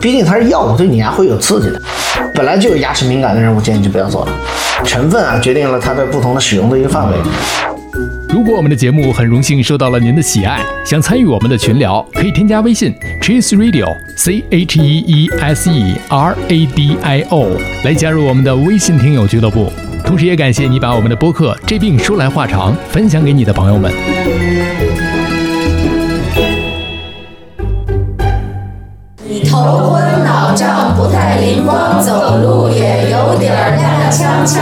毕竟它是药物，对你牙会有刺激的。本来就有牙齿敏感的人，我建议就不要做了。成分啊，决定了它的不同的使用的一个范围。如果我们的节目很荣幸受到了您的喜爱，想参与我们的群聊，可以添加微信 Cheese Radio C H E E S E R A D I O 来加入我们的微信听友俱乐部。同时，也感谢你把我们的播客《这病说来话长》分享给你的朋友们。头昏脑胀，不太灵光，走路也有点儿踉跄跄。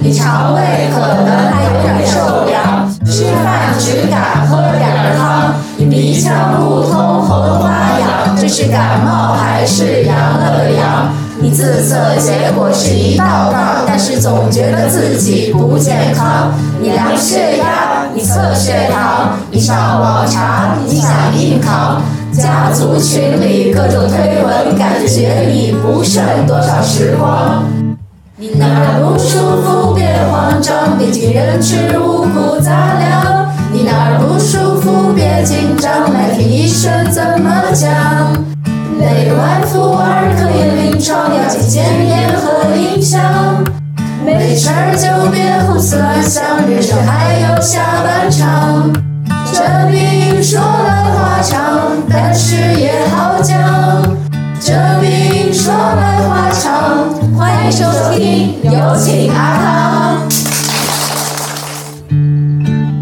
你肠胃可能还有点受凉，吃饭只敢喝点儿汤。你鼻腔不通，喉咙发痒，这是感冒还是阳了阳？你自测结果是一道杠，但是总觉得自己不健康。你量血压，你测血糖，你上网查，你想硬扛。家族群里各种推文，感觉你不剩多少时光。你哪不舒服别慌张，毕竟人吃五谷杂粮。你哪不舒服别紧张，来听医生怎么讲。内外妇儿科也临床要听检验和影像。没事儿就别胡思乱想，人生还有下半场。这病说来话长，但是也好讲。这病说来话长，欢迎收听，有请阿汤。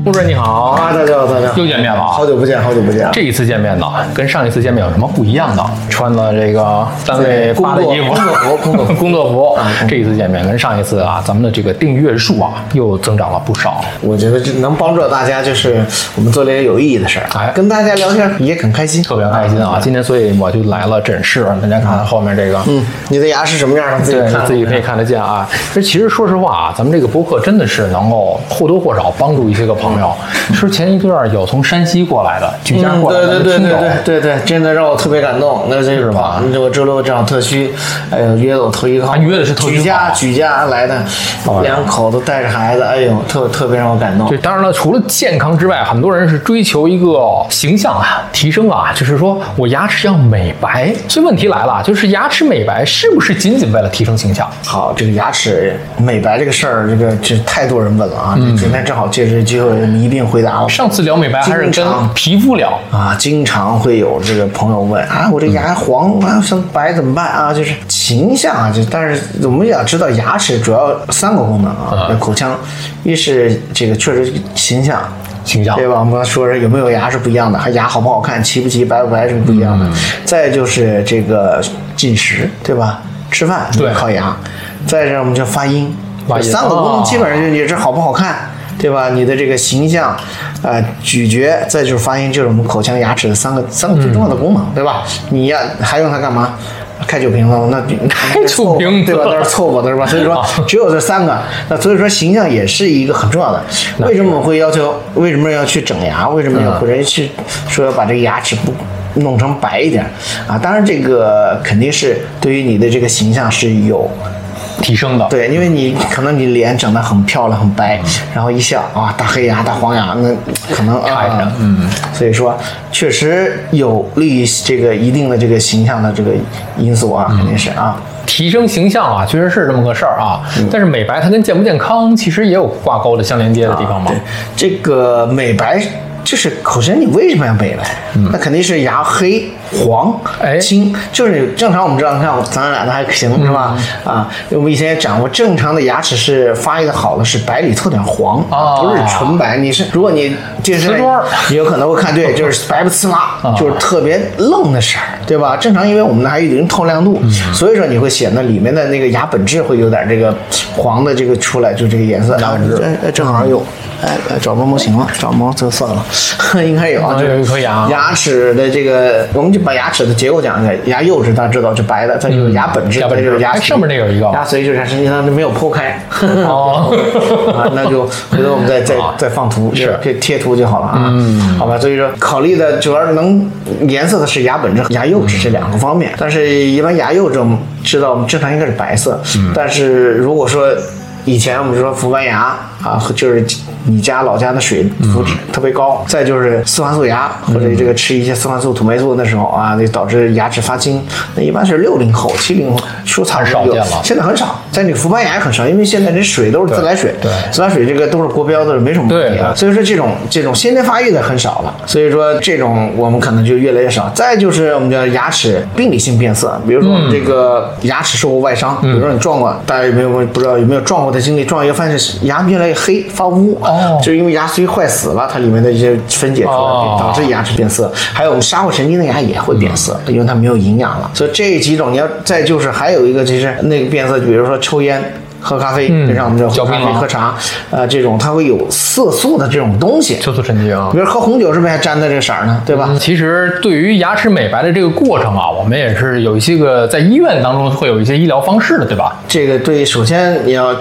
顾主任你好，啊，大家好，大家好，又见面了啊！好久不见，好久不见。这一次见面呢，跟上一次见面有什么不一样的？穿了这个单位发的衣服，工作服 工作服工作服。这一次见面跟上一次啊，咱们的这个订阅数啊又增长了不少。我觉得这能帮助到大家，就是我们做了一些有意义的事儿，哎跟大家聊天也很开心，特别开心啊！今天所以我就来了诊室，大家看后面这个，嗯，你的牙是什么样的？自己自己可以看得见啊。这其实说实话啊，咱们这个播客真的是能够或多或少帮助一些个朋友。说前一段有从山西过来的举家嗯，过来对对对对，对对对，真的让我特别感动。那这是吧嗯我周六正好特需，哎呦，约了我头一个约的是头举家举家来的哦，两口子带着孩子，哎呦，特特别让我感动对，。当然了，除了健康之外，很多人是追求一个形象啊提升啊，就是说我牙齿要美白。所以问题来了，就是牙齿美白是不是仅仅为了提升形象？好，这个牙齿美白这个事儿，这个这太多人问了啊！嗯今天正好借这个机会，你一并回答了。上次聊美白还是跟皮肤聊，啊，经常会有这个朋友问啊，我这牙黄啊，像白怎么办啊？就是形象啊，就但是我们也要知道，牙齿主要三个功能啊，啊口腔，一是这个确实形象。形象对吧？我们刚才说是有没有牙是不一样的，还牙好不好看、齐不齐、白不白是不一样的。嗯再就是这个进食，对吧？吃饭对靠牙。再者我们叫发音，发音三个功哦能基本上就你这好不好看。对吧？你的这个形象，呃，咀嚼，再就是发音，就是我们口腔牙齿的三个三个最重要的功能，对吧？你呀还用它干嘛？开酒瓶子，那开酒瓶对吧？那是凑合的是吧？所以说啊只有这三个，那所以说形象也是一个很重要的。为什么我会要求？为什么要去整牙？为什么要或者去说要把这个牙齿不弄成白一点啊？当然，这个肯定是对于你的这个形象是有提升的。对，因为你可能你脸整得很漂亮、很白，然后一笑啊，大黑牙、大黄牙，那可能看着啊，嗯，所以说确实有利于这个一定的这个形象的这个因素啊，肯定是啊。提升形象啊，确实是这么个事儿啊。嗯但是美白它跟健不健康其实也有挂钩的相连接的地方嘛。对，这个美白就是首先你为什么要美白？那肯定是牙黑、黄、哎青，就是正常我们知道，你看咱俩的还行是吧？啊，我们以前也讲过，正常的牙齿是发育的好的是白里透点黄，啊不是纯白。你是如果你健身瓷砖儿你有可能会看对，就是白不呲啦，就是特别愣的色儿，对吧？正常因为我们还有一定透亮度，所以说你会显得里面的那个牙本质会有点这个黄的这个出来，就这个颜色。牙本质，哎哎，正好有，哎哎，找毛模型了，找毛这个算了，应该有啊，啊就有一颗牙。牙齿的这个，我们就把牙齿的结构讲一下，牙釉质大家知道就白的，它就是牙本质，牙本质。就是牙上面那有一个。牙髓就是它实际上是没有剖开。哦。啊，那就回头我们再再再放图，是。可以贴图就好了啊。嗯，好吧，所以说考虑的主要是能颜色的是牙本质、牙釉质这两个方面，但是一般牙釉质我们知道，我们正常应该是白色，但是如果说以前我们说氟斑牙啊，就是你家老家的水肤质特别高，再就是四环素牙或者这个吃一些四环素、土霉素的时候啊，那导致牙齿发青，那一般是六零后、七零后说差不多有很少见了。现在很少，在你氟斑牙也很少，因为现在这水都是自来水，对。对自来水这个都是国标的，没什么问题啊。所以说这种这种先天发育的很少了，所以说这种我们可能就越来越少。再就是我们叫牙齿病理性变色，比如说这个牙齿受过外伤，比如说你撞过，大家有没有不知道有没有撞过的经历？撞一个发现牙越来越黑发乌，哦就是因为牙髓坏死了，它里面的一些分解出来，哦导致牙齿变色。还有我们杀过神经的牙也会变色，因为它没有营养了。所以这几种你要再就是还有一个就是那个变色，比如说抽烟。喝咖啡，嗯就像我们这喝咖啡、喝茶，呃，这种它会有色素的这种东西。色素沉积啊比。如喝红酒是不是还沾的这个色儿呢？对吧？其实对于牙齿美白的这个过程啊，我们也是有一些个在医院当中会有一些医疗方式的，对吧？这个对，首先你要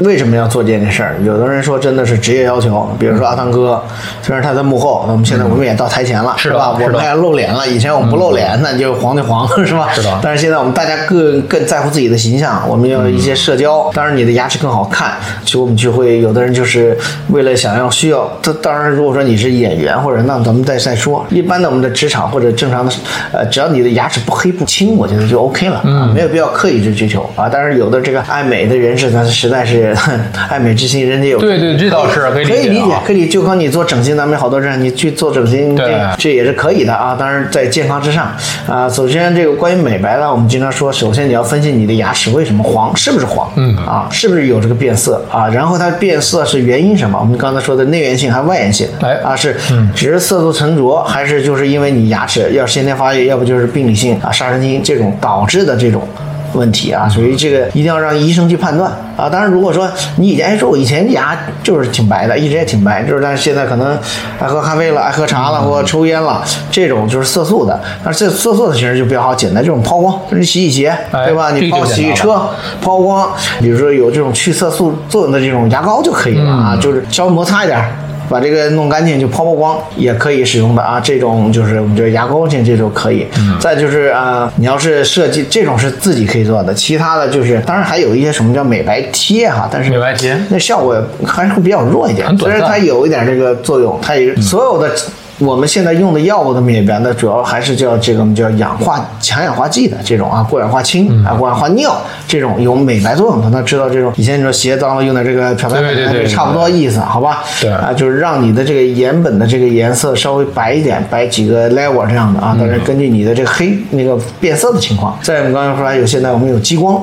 为什么要做这件事儿？有的人说真的是职业要求，比如说阿汤哥，虽然他在幕后，那我们现在我们也到台前了，是吧？是我们还露脸了，以前我们不露脸，那就黄就黄，是吧？是的但是现在我们大家更更在乎自己的形象，我们要一些社交，当然你的牙齿更好看，其实我们就会有的人就是为了想要需要，他当然如果说你是演员或者那咱们再再说，一般的我们的职场或者正常的，呃，只要你的牙齿不黑不青，我觉得就 OK 了，啊，没有必要刻意去追求啊。但是有的这个爱美的人士，他实在是 爱美之心，人家有对对这倒是可以理解可以就靠你做整形，咱们好多人你去做整形，对这这也是可以的啊。当然在健康之上啊。首先这个关于美白呢，我们经常说，首先你要分析你的牙齿为什么黄，是不是黄？嗯啊，是不是有这个变色啊？然后它变色是原因什么？我们刚才说的内源性还是外源性？哎啊是只是色素沉着，还是就是因为你牙齿要先天发育，要不就是病理性啊杀神经这种导致的这种。问题啊，所以这个一定要让医生去判断啊。当然，如果说你以前哎说我以前牙就是挺白的，一直也挺白，就是但是现在可能爱喝咖啡了、爱喝茶了或者抽烟了，这种就是色素的。但是这色素的其实就比较好，简单，这种抛光，就是洗洗鞋，哎对吧？你这个就泡洗洗车抛光，比如说有这种去色素作用的这种牙膏就可以了啊，就是稍微摩擦一点儿。把这个弄干净就抛抛光也可以使用的啊，这种就是我们这牙膏性这种可以。再就是啊、呃你要是设计这种是自己可以做的，其他的就是当然还有一些什么叫美白贴哈，但是美白贴那效果还是会比较弱一点，虽然它有一点这个作用，它也所有的。我们现在用的药物的美白呢，主要还是叫这个我们叫氧化强氧化剂的这种啊，过氧化氢啊，过氧化尿这种有美白作用的。那知道这种以前你说鞋脏了用点这个漂白粉，差不多意思，好吧？对啊，就是让你的这个眼本的这个颜色稍微白一点，白几个 level 这样的啊。但是根据你的这个黑那个变色的情况，在我们刚才说还有现在我们有激光。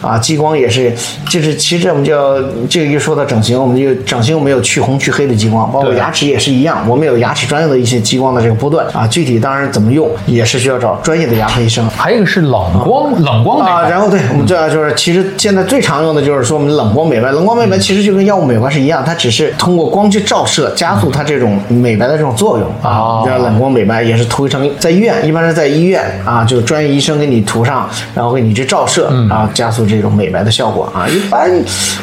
啊，激光也是，就是其实我们叫这个一说到整形，我们就整形我们有去红去黑的激光，包括牙齿也是一样，我们有牙齿专用的一些激光的这个波段啊，具体当然怎么用也是需要找专业的牙科医生。还有一个是冷光，冷光啊，然后对我们这就是，其实现在最常用的就是说我们冷光美白，冷光美白其实就跟药物美白是一样，它只是通过光去照射加速它这种美白的这种作用啊哦。叫冷光美白也是涂一层在医院，一般是在医院啊，就是专业医生给你涂上，然后给你去照射啊，加速这种美白的效果啊。一般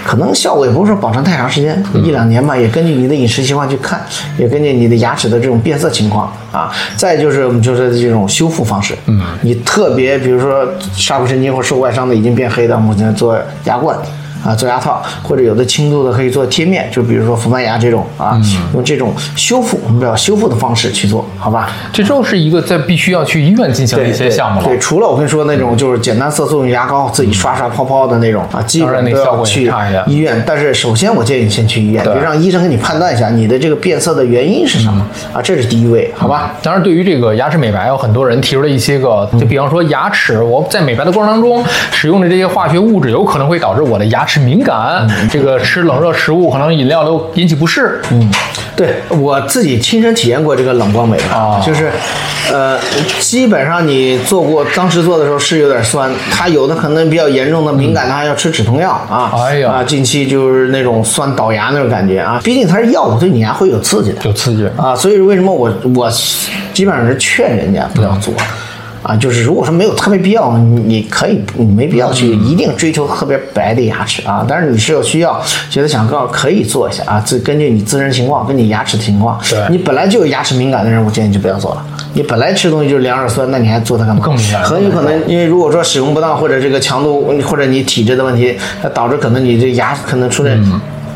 可能效果也不是说保持太长时间，一两年吧，也根据你的饮食习惯去看，也根据你的牙齿的这种变色情况啊。再就是我们就是这种修复方式，嗯，你特别比如说下颌神经或受外伤的已经变黑的，我们现在做牙冠。啊，做牙套，或者有的轻度的可以做贴面，就比如说氟斑牙这种啊，用这种修复，我们叫修复的方式去做，好吧？这就是一个在必须要去医院进行的一些项目了。对，除了我跟你说那种就是简单色素用牙膏自己刷刷泡泡的那种啊，基本都那效果去医院。但是首先我建议你先去医院，对就让医生给你判断一下你的这个变色的原因是什么啊，这是第一位，好吧？当然，对于这个牙齿美白，有很多人提出了一些个，就比方说牙齿，我在美白的过程当中使用的这些化学物质，有可能会导致我的牙齿敏感。这个吃冷热食物，可能饮料都引起不适。嗯，对我自己亲身体验过这个冷光美白，啊就是，呃，基本上你做过，当时做的时候是有点酸，它有的可能比较严重的敏感的还要吃止痛药啊，哎呀啊，近期就是那种酸倒牙那种感觉啊，毕竟它是药物，对你牙会有刺激的，有刺激。啊，所以为什么我我基本上是劝人家不要做。啊，就是如果说没有特别必要，你你可以，你没必要去一定追求特别白的牙齿啊。但是你是有需要，觉得想告可以做一下啊，自根据你自身情况，跟你牙齿情况，你本来就有牙齿敏感的人，我建议就不要做了。你本来吃东西就是两耳酸，那你还做它干嘛？更敏感很有可能因为如果说使用不当，或者这个强度，或者你体质的问题，它导致可能你这牙可能出现。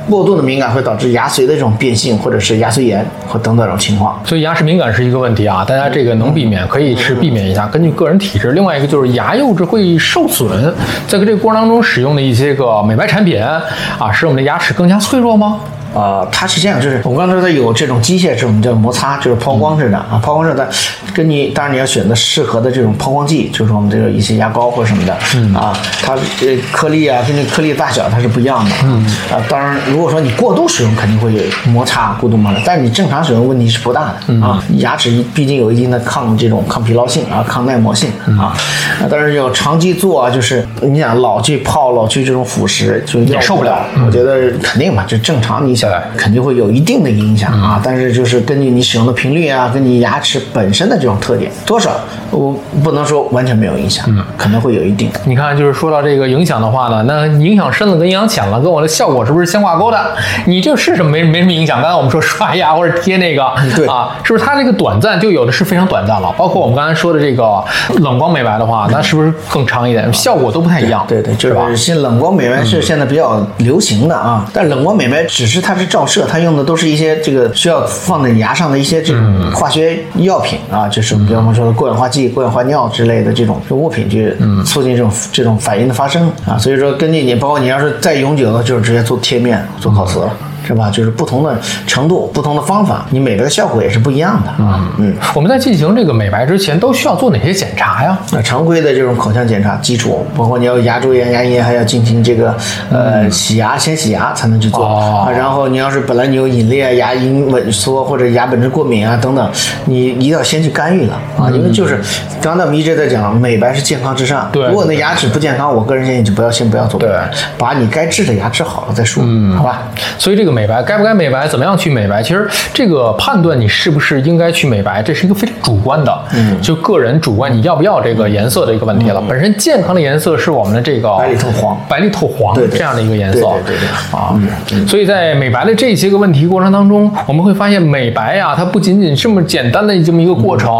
过度的敏感会导致牙髓的这种变性，或者是牙髓炎或等等这种情况。所以牙齿敏感是一个问题啊，大家这个能避免可以是避免一下，根据个人体质。另外一个就是牙釉质会受损，在这个过程当中使用的一些个美白产品啊，使我们的牙齿更加脆弱吗？呃，它是这样，就是我刚才说它有这种机械式，我们叫摩擦，就是抛光式的啊，抛光式的，跟你当然你要选择适合的这种抛光剂，就是我们这个一些牙膏或什么的，啊，它呃颗粒啊，跟这颗粒大小它是不一样的，嗯，啊，当然如果说你过度使用肯定会有摩擦，过度摩擦，但是你正常使用问题是不大的啊，牙齿毕竟有一定的抗这种抗疲劳性啊，抗耐磨性啊，啊，但是要长期做啊，就是你想老去泡，老去这种腐蚀，就也受不了我觉得肯定嘛，就正常你肯定会有一定的影响啊，但是就是根据你使用的频率啊，跟你牙齿本身的这种特点，多少我不能说完全没有影响，嗯可能会有一定。你看，就是说到这个影响的话呢，那影响深了跟影响浅了，跟我的效果是不是相挂钩的？你这是什么没没什么影响？刚才我们说刷牙或者贴那个，对啊，是不是它这个短暂就有的是非常短暂了？包括我们刚才说的这个冷光美白的话，那是不是更长一点？效果都不太一样，对对，就是吧？是现冷光美白是现在比较流行的啊，但冷光美白只是它是照射，它用的都是一些这个需要放在牙上的一些这种化学药品啊，就是比方说的过氧化剂、过氧化尿之类的这种物品去促进这种这种反应的发生啊，所以说根据你，包括你要是再永久的，就是直接做贴面、做烤瓷了。是吧？就是不同的程度、不同的方法，你美白的效果也是不一样的啊。嗯，我们在进行这个美白之前，都需要做哪些检查呀？那常规的这种口腔检查基础，包括你要牙周炎、牙龈炎，还要进行这个呃洗牙，先洗牙才能去做、哦啊。然后你要是本来你有隐裂、牙龈萎缩或者牙本质过敏啊等等，你一定要先去干预了啊，因为就是刚才我们一直在讲，美白是健康至上。对如果你的牙齿不健康，我个人建议就不要先不要做对，把你该治的牙治好了再说，嗯，好吧？所以这个美白该不该美白，怎么样去美白？其实这个判断你是不是应该去美白，这是一个非常主观的，嗯，就个人主观你要不要这个颜色的一个问题了。本身健康的颜色是我们的这个嗯白里透黄。白里透黄这样的一个颜色，对对对对。啊。所以在美白的这些个问题过程当中，我们会发现美白呀、它不仅仅这么简单的这么一个过程，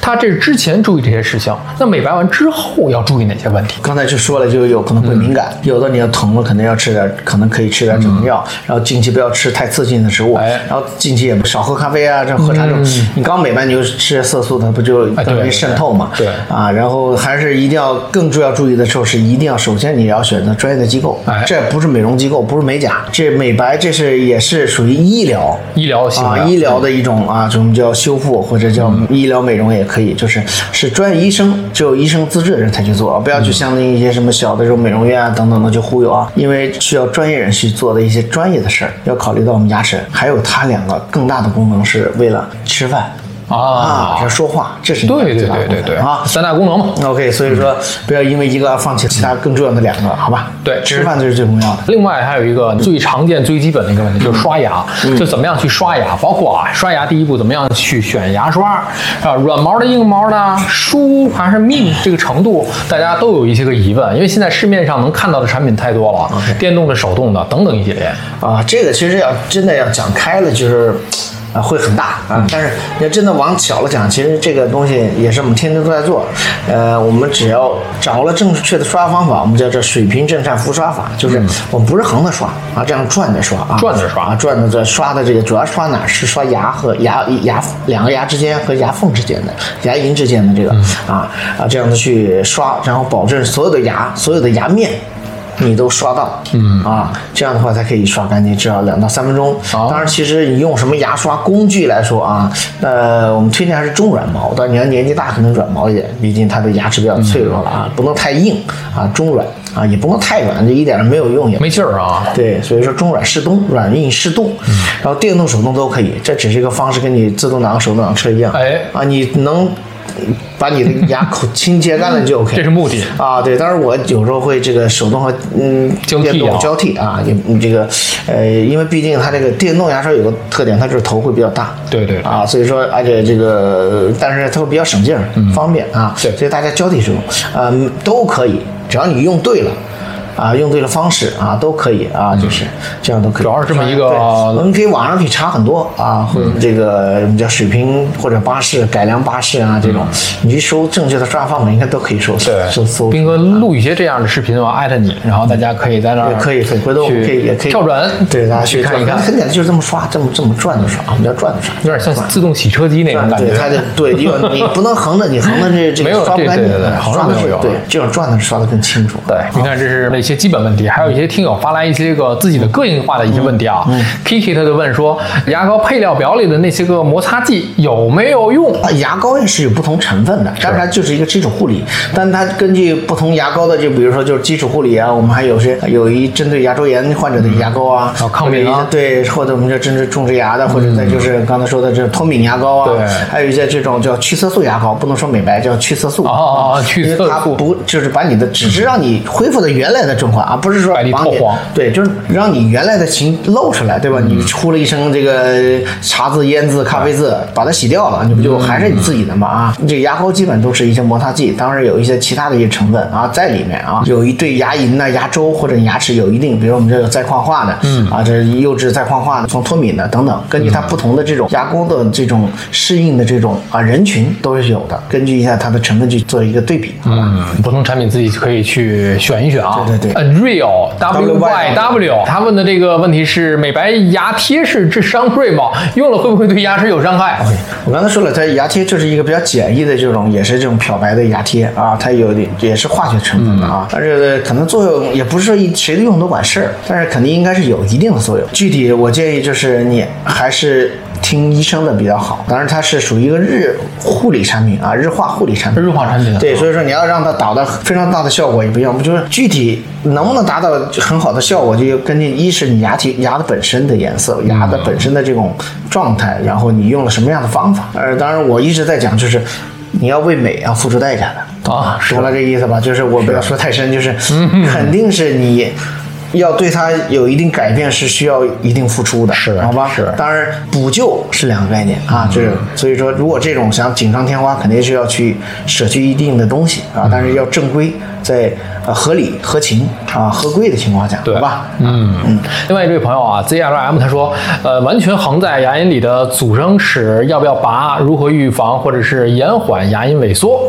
它这是之前注意这些事情，那美白完之后要注意哪些问题？刚才就说了，就有可能会敏感，有的你要疼了，肯定要吃点，可能可以吃点止疼药，然后近期不要吃太刺激的食物，哎。然后近期也少喝咖啡啊，这喝茶这种，你刚美白你就吃色素，它不就容易渗透嘛？对。对啊，然后还是一定要更重要注意的时候是一定要，首先你要选择专业的机构，哎。这不是美容机构，不是美甲，这美白这是也是属于医疗。医疗型啊，医疗的一种啊，这种叫修复或者叫医疗美容也可以，就是是专业医生，只有医生资质的人才去做，不要去相信一些什么小的这种美容院啊等等的去忽悠啊，因为需要专业人去做的一些专业的事儿，要考虑到我们牙齿，还有它两个更大的功能是为了吃饭。啊这说话，这是对对对对对啊。三大功能嘛。OK，所以说不要因为一个而放弃其他更重要的两个，好吧？对吃饭这是最重要的。另外还有一个最常见、最基本的一个问题，就是刷牙，就怎么样去刷牙，包括啊，刷牙第一步怎么样去选牙刷啊，软毛的、硬毛的，疏还是密，这个程度大家都有一些个疑问，因为现在市面上能看到的产品太多了，电动的、手动的等等一系列。啊，这个其实要真的要讲开了，就是。啊，会很大啊！但是你要真的往小了讲，其实这个东西也是我们天天都在做。呃，我们只要掌握了正确的刷牙方法，我们叫这水平正善浮刷法，就是我们不是横着刷啊，这样转着刷啊，转着刷啊，转着这刷的这个主要刷哪？是刷牙和牙牙两个牙之间和牙缝之间的牙龈之间的这个啊啊，这样子去刷，然后保证所有的牙所有的牙面。你都刷到，嗯啊，这样的话才可以刷干净，至少两到三分钟。好当然，其实你用什么牙刷工具来说啊，呃，我们推荐还是中软毛的。你要年纪大，可能软毛一点，毕竟它的牙齿比较脆弱了啊，不能太硬啊，中软啊，也不能太软，这一点儿没有用也。没劲儿啊，对，所以说中软适中，软硬适度，然后电动、手动都可以，这只是一个方式，跟你自动挡、手动挡车一样。哎啊，你能把你的牙口清洁干了就 OK，这是目的啊。对，当然我有时候会这个手动和嗯交替啊电动交替啊，你你这个呃，因为毕竟它这个电动牙刷有个特点，它就是头会比较大。对对对啊，所以说而且这个，但是它会比较省劲儿，方便啊。对所以大家交替使用，嗯，都可以，只要你用对了。啊，用对了方式啊，都可以啊，就是这样都可以。主要是这么一个对我们可以网上可以查很多啊，或者这个我们叫水平或者巴士改良巴士啊这种，你去搜正确的抓方法，应该都可以搜对，搜搜。斌哥录一些这样的视频，我艾特你，然后大家可以在那儿也可以，回头可以也可以跳转，对，大家去看一看，很简单，就是这么刷，这么这么转着刷，我们叫转着刷，有点像自动洗车机那种感对，觉。它就对，因为你不能横着，你横着这这刷不干净，对对对横着刷的没有对，这种转的刷的更清楚。对，你看这是那些基本问题，还有一些听友发来一些个自己的个性化的一些问题啊。Kiki 他就问说，牙膏配料表里的那些个摩擦剂有没有用？啊，牙膏也是有不同成分的，但是它就是一个基础护理，但它根据不同牙膏的，就比如说就是基础护理啊，我们还有些有一针对牙周炎患者的牙膏啊，抗敏啊。对，或者我们叫针对种植牙的，或者再就是刚才说的这脱敏牙膏啊，对。还有一些这种叫去色素牙膏，不能说美白，叫去色素。哦哦哦去色素。它不就是把你的只是让你恢复的原来的状况，而不是说百里把你透黄对，就是让你原来的形露出来，对吧？你出了一身这个茶渍、烟渍、咖啡渍，把它洗掉了，你不就还是你自己的吗？啊，这个牙膏基本都是一些摩擦剂，当然有一些其他的一些成分啊在里面啊，有一对牙龈呐、牙周或者牙齿有一定，比如我们这个再矿化的，嗯啊，这釉质再矿化的、从脱敏的等等，根据它不同的这种牙膏的这种适应的这种啊人群都是有的，根据一下它的成分去做一个对比，好吧？嗯，不同产品自己可以去选一选啊。对对对 Unreal W Y W，他问的这个问题是：美白牙贴是治伤锐吗？用了会不会对牙齿有伤害？我刚才说了，它牙贴就是一个比较简易的这种，也是这种漂白的牙贴啊，它有点也是化学成分的啊，但是可能作用也不是说一谁的用都管事儿，但是肯定应该是有一定的作用。具体我建议就是你还是。听医生的比较好，当然它是属于一个日护理产品啊，日化护理产品。日化产品啊对，所以说你要让它达到非常大的效果也不一样，不就是具体能不能达到很好的效果，就要根据一是你牙体牙的本身的颜色，牙的本身的这种状态，然后你用了什么样的方法。呃，当然我一直在讲就是。你要为美要付出代价的啊是懂了这意思吧？就是我不要说太深，就是肯定是你要对它有一定改变，是需要一定付出的，是好吧？是当然补救是两个概念啊，就是所以说，如果这种想锦上添花，肯定是要去舍去一定的东西啊，但是要正规，在呃合理、合情啊、合规的情况下，对好吧？嗯嗯。另外一位朋友啊，ZLM 他说，呃，完全横在牙龈里的阻生齿要不要拔？如何预防或者是延缓牙龈萎缩？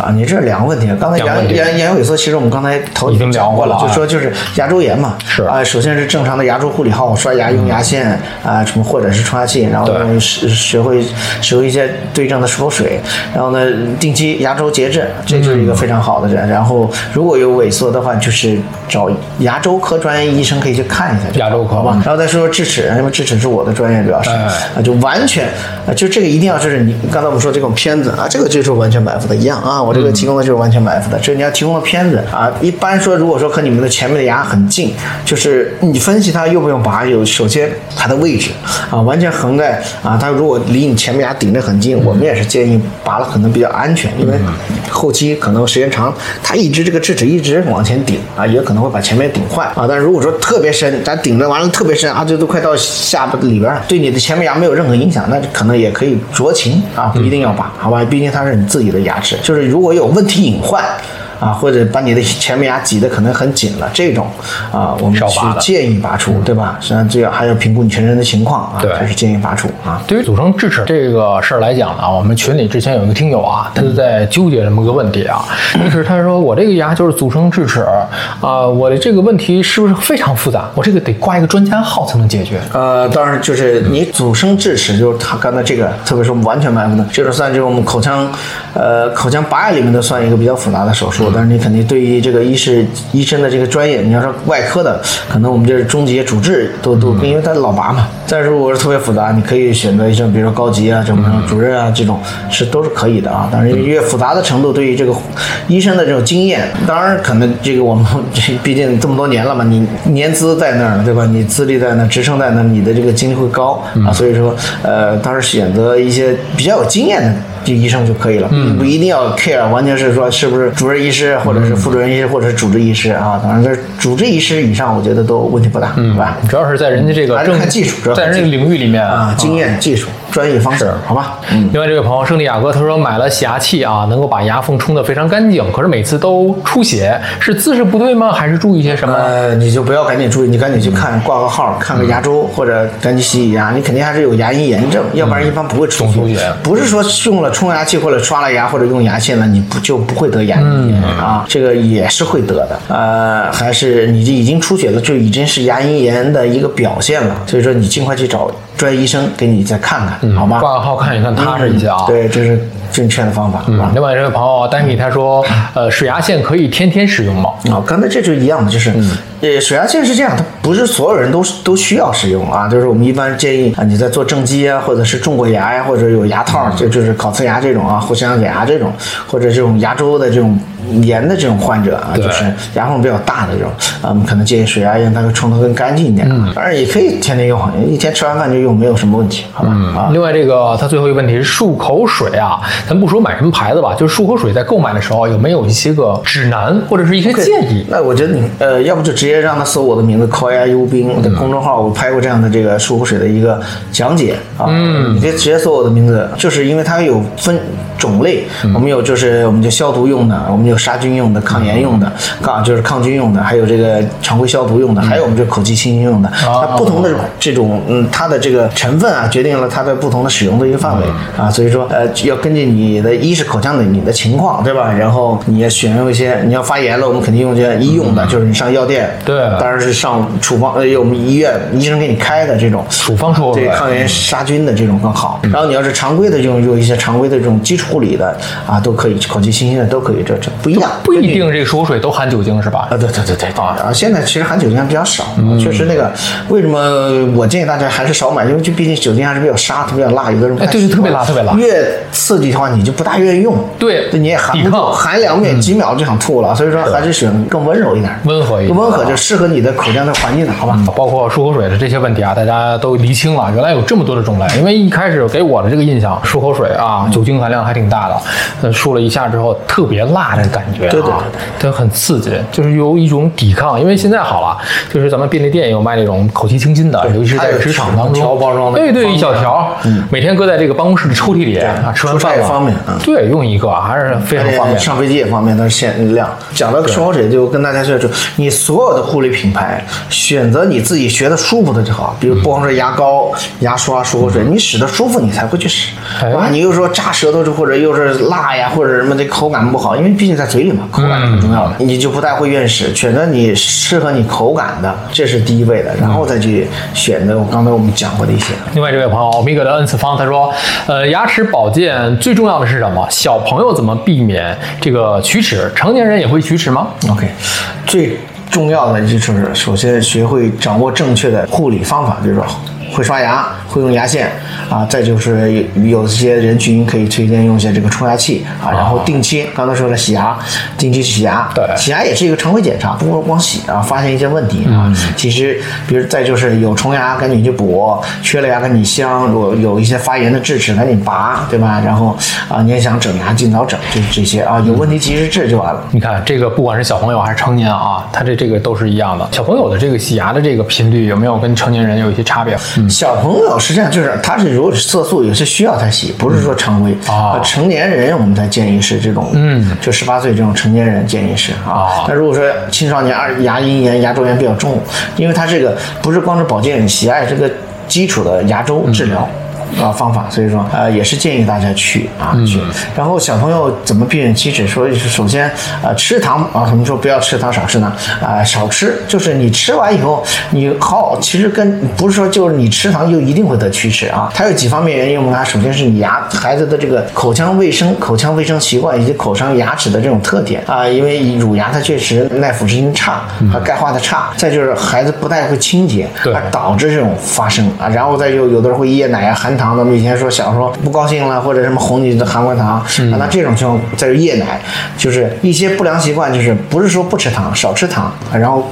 啊，你这是两个问题。刚才牙牙牙龈萎缩，其实我们刚才头已经聊过了啊就说就是牙周炎嘛。是啊，首先是正常的牙周护理好，刷牙用牙线啊，什么或者是冲牙器，然后对学学会使用一些对症的漱口水，然后呢，定期牙周节制，这就是一个非常好的人。然后如果有萎缩的话，就是找牙周科专业医生可以去看一下，牙周科好吧？然后再说说智齿，因为智齿是我的专业，主要是哎啊，就完全啊，就这个一定要就是你刚才我们说这种片子啊，这个就是完全埋伏的一样啊，我这个提供的就是完全埋伏的，这你要提供的片子啊，一般说如果说和你们的前面的牙很近，就是你分析它用不用拔，有首先它的位置啊，完全横在啊，它如果离你前面牙顶得很近，我们也是建议拔了可能比较安全，因为后期可能时间长，它一直这个智齿一直往前顶啊，也可能会把前面顶坏啊，但如果说特别深，咱顶着完了特别深啊，这都快到下巴里边儿，对你的前面牙没有任何影响，那可能也可以酌情啊，不一定要拔，好吧？毕竟它是你自己的牙齿，就是如果有问题隐患。啊，或者把你的前面牙挤得可能很紧了，这种啊，我们去建议拔除，对吧？实际上这个还要评估你全身的情况啊，对还是建议拔除啊。对于组成智齿这个事儿来讲呢，我们群里之前有一个听友啊，他就在纠结这么个问题啊，就是他说我这个牙就是组成智齿啊、我的这个问题是不是非常复杂？我这个得挂一个专家号才能解决？呃，当然就是你阻生智齿，就是他刚才这个，特别是我们完全埋伏的，这种算就是我们口腔，呃，口腔拔牙里面的算一个比较复杂的手术。但是你肯定对于这个医师医生的这个专业，你要说外科的，可能我们这是中级主治都都，因为他老拔嘛。再如果是特别复杂，你可以选择一些，比如说高级啊，什么主任啊，这种是都是可以的啊。当然越复杂的程度，对于这个医生的这种经验，当然可能这个我们这毕竟这么多年了嘛，你年资在那儿了，对吧？你资历在那儿，职称在那儿，你的这个经历会高啊。所以说，呃，当时选择一些比较有经验的。这医生就可以了，不一定要 care，完全是说是不是主任医师，或者是副主任医师，或者是主治医师啊。当然，这主治医师以上，我觉得都问题不大，嗯吧？主要是在人家这个还是正看技术主要在人家这个领域里面啊，经验、技术。专业方式，好吧？嗯，另外这位朋友圣地亚哥他说买了洗牙器啊，能够把牙缝冲得非常干净，可是每次都出血，是姿势不对吗？还是注意些什么？呃，你就不要赶紧注意，你赶紧去看挂个号，看个牙周，或者赶紧洗洗牙，你肯定还是有牙龈炎症，要不然一般不会出血不是说用了冲牙器或者刷了牙或者用牙线了，你不就不会得牙龈炎啊？这个也是会得的。呃，还是你这已经出血了，就已经是牙龈炎的一个表现了，所以说你尽快去找专业医生给你再看看，好吗？挂个号看一看，踏实一些啊。对，这是正确的方法，啊。另外这位朋友丹尼他说，呃，水牙线可以天天使用吗？啊，刚才这就一样的，就是，呃，水牙线是这样，它不是所有人都都需要使用啊，就是我们一般建议啊，你在做正畸啊，或者是种过牙呀，或者有牙套，就就是烤瓷牙这种啊，或镶牙这种，或者这种牙周的这种炎的这种患者啊，就是牙缝比较大的这种，啊，我们可能建议水牙线它会冲得更干净一点，当然也可以天天用，一天吃完饭就用，没有什么问题，好吧？啊，另外，这个他最后一个问题是漱口水啊，咱不说买什么牌子吧，就是漱口水在购买的时候有没有一些个指南或者是一些建议？那我觉得你呃，要不就直接让他搜我的名字烤鸭幽冰，我的公众号我拍过这样的这个漱口水的一个讲解啊，嗯，你可以直接搜我的名字，就是因为它有分种类，我们有就是我们就消毒用的，我们有杀菌用的、抗炎用的，啊就是抗菌用的，还有这个常规消毒用的，还有我们这口气清新用的，它不同的这种嗯，它的这个成分啊，决定了它的不同的使用的一个范围啊，所以说呃，要根据你的一是口腔的你的情况，对吧？然后你要选用一些，你要发炎了，我们肯定用一些医用的，就是你上药店，对。当然是上处方，呃，有我们医院医生给你开的这种处方漱口水对抗炎杀菌的这种更好。然后你要是常规的这种，用一些常规的这种基础护理的啊，都可以，口气清新的都可以，这这不一样，不一定这个漱口水都含酒精是吧？啊，对对对对啊！现在其实含酒精还比较少，确实那个为什么我建议大家还是少买，因为就毕竟酒精还是比较杀，特别辣，有的人哎对对特别辣特别辣。越刺激的话你就不大愿意用，对。你也含不住，含两秒几秒就想吐了，所以说还是选更温柔一点，温和一点温和就适合你的口腔的环境的，好吧？包括漱口水的这些问题啊，大家都厘清了，原来有这么多的种类。因为一开始给我的这个印象，漱口水啊，酒精含量还挺大的，呃，漱了一下之后特别辣的感觉、啊，对对对对，很刺激，就是有一种抵抗。因为现在好了，就是咱们便利店也有卖那种口气清新的，尤其是在职场当中，调包装的对对，一小条，每天搁在这个办公室的抽屉里啊，吃完饭了也方便啊对，用一个还是非常方便。上飞机也方便，但是限量。讲到漱口水，就跟大家说，就你所有的护理品牌，选择你自己学的舒服的就好。比如不光是牙膏、牙刷、漱口水，你使得舒服，你才会去使。哎啊，你又说扎舌头，或者又是辣呀，或者什么的口感不好，因为毕竟在嘴里嘛，口感是很重要的，你就不太会愿意使。选择你适合你口感的，这是第一位的，然后再去选择我刚才我们讲过的一些。另外这位朋友欧米伽的 N 次方他说，呃，牙齿保健最重要的是什么？小朋友怎么避免这个龋齿？成年人也会龋齿吗？OK，最重要的就是首先学会掌握正确的护理方法，比如说会刷牙，会用牙线啊，再就是有有些人群可以推荐用一些这个冲牙器啊，然后定期刚才说了洗牙，定期洗牙，对洗牙也是一个常规检查，不光光洗啊，发现一些问题啊，其实比如再就是有虫牙赶紧去补，缺了牙赶紧镶，如果有一些发炎的智齿赶紧拔，对吧？然后啊，你也想整牙尽早整，就是这些啊，有问题及时治就完了。你看这个，不管是小朋友还是成年啊，他这这个都是一样的。小朋友的这个洗牙的这个频率有没有跟成年人有一些差别？嗯，小朋友实际上，就是他是如果是色素也是需要他洗，不是说常规啊呃成年人我们才建议是这种，嗯，就十八岁这种成年人建议是啊啊。那如果说青少年二牙龈炎、牙周炎比较重，因为他这个不是光是保健洗牙，这个基础的牙周治疗。啊，方法，所以说呃也是建议大家去啊去。然后小朋友怎么避免龋齿？所以首先呃吃糖啊，我们说不要吃糖，少吃糖啊、少吃。就是你吃完以后，你好，其实跟不是说就是你吃糖就一定会得龋齿啊。它有几方面原因，我们看，首先是你牙孩子的这个口腔卫生、口腔卫生习惯以及口腔牙齿的这种特点啊，因为乳牙它确实耐腐蚀性差，和钙化的差。再就是孩子不太会清洁，导致这种发生啊。然后再就有的人会夜奶啊、含糖。咱们以前说小时候不高兴了，或者什么哄你的含罐糖啊，那这种情况再是夜奶，就是一些不良习惯，就是不是说不吃糖，少吃糖，啊然后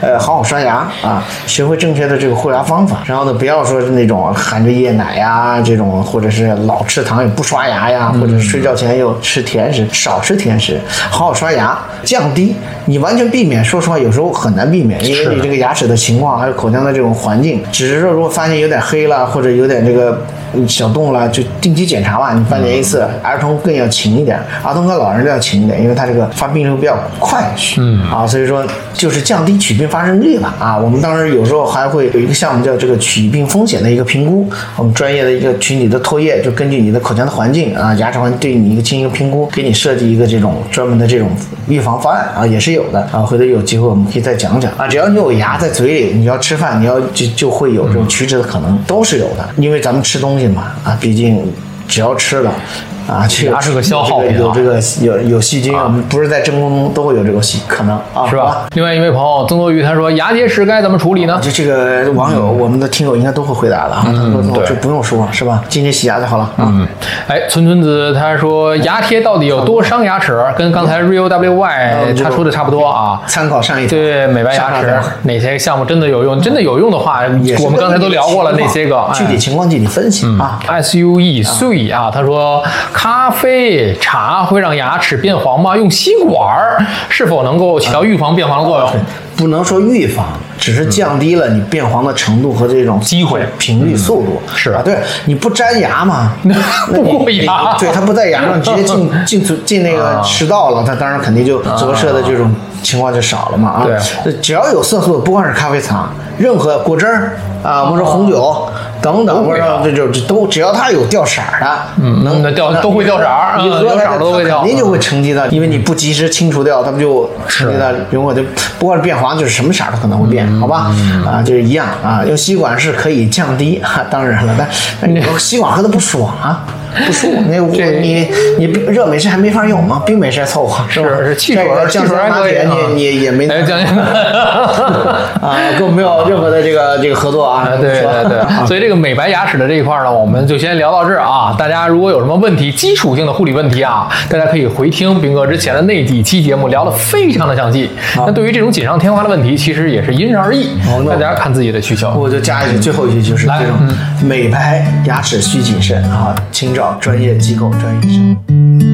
呃好好刷牙啊，学会正确的这个护牙方法。然后呢，不要说是那种含着夜奶呀这种，或者是老吃糖也不刷牙呀，或者是睡觉前又吃甜食，少吃甜食，好好刷牙，降低。你完全避免，说实话有时候很难避免，因为你这个牙齿的情况还有口腔的这种环境，只是说如果发现有点黑了，或者有点这个小动物啦，就定期检查嘛，你半年一次。儿童更要勤一点，儿童和老人都要勤一点，因为它这个发病率比较快，嗯啊，所以说就是降低龋病发生率吧啊。我们当时有时候还会有一个项目叫这个龋病风险的一个评估，我们专业的一个群体的唾液，就根据你的口腔的环境啊，牙齿环境对你一个进行一个评估，给你设计一个这种专门的这种预防方案啊，也是有的啊。回头有机会我们可以再讲讲啊。只要你有牙在嘴里，你要吃饭，你要就就会有这种龋齿的可能，都是有的。因为咱们吃吃东西嘛啊，毕竟只要吃了。啊，这个牙是个消耗品啊有这个有有细菌啊，不是在真空中都会有这个细可能啊，是吧？？另外一位朋友曾多余他说牙结石该怎么处理呢？就这个网友，我们的听友应该都会回答的啊，就不用说了，是吧？今天洗牙就好了啊。嗯，哎，村村子他说牙贴到底有多伤牙齿？跟刚才 Real WY 他说的差不多啊。参考上一条，对美白牙齿哪些项目真的有用？真的有用的话，也我们刚才都聊过了那些个具体情况具体分析啊。S U E 碎啊，他说咖啡茶会让牙齿变黄吗？用吸管儿是否能够起到预防变黄的作用？不能说预防，只是降低了你变黄的程度和这种机会频率、速度。是啊，对，你不粘牙嘛，那不过牙对，它不在牙上，直接进进进那个食道了，它当然肯定就折射的这种情况就少了嘛啊。对，只要有色素，不光是咖啡茶，任何果汁儿啊，或者红酒等等，或者这就这都只要它有掉色儿的，嗯能那掉都会掉色儿你喝它嗯有色儿都会掉它肯定就会沉积到，因为你不及时清除掉，它不就沉积到如果就不管是变黄，就是什么色儿都可能会变，好吧？啊，就是一样啊，用吸管是可以降低，哈当然了，但但你吸管喝的不爽啊。不舒服，那我你你热美式还没法用吗？冰美式还凑合，是吧？是是汽水儿，汽再一个降水还可以，你你也没哎，降 啊，跟我们没有任何的这个这个合作啊。啊，对对对，所以这个美白牙齿的这一块呢，我们就先聊到这儿啊。大家如果有什么问题，基础性的护理问题啊，大家可以回听斌哥之前的那几期节目，聊得非常的详细。那对于这种锦上添花的问题，其实也是因人而异大家看自己的需求。我就加一句，最后一句就是这种嗯美白牙齿需谨慎啊，请找专业机构专业医生。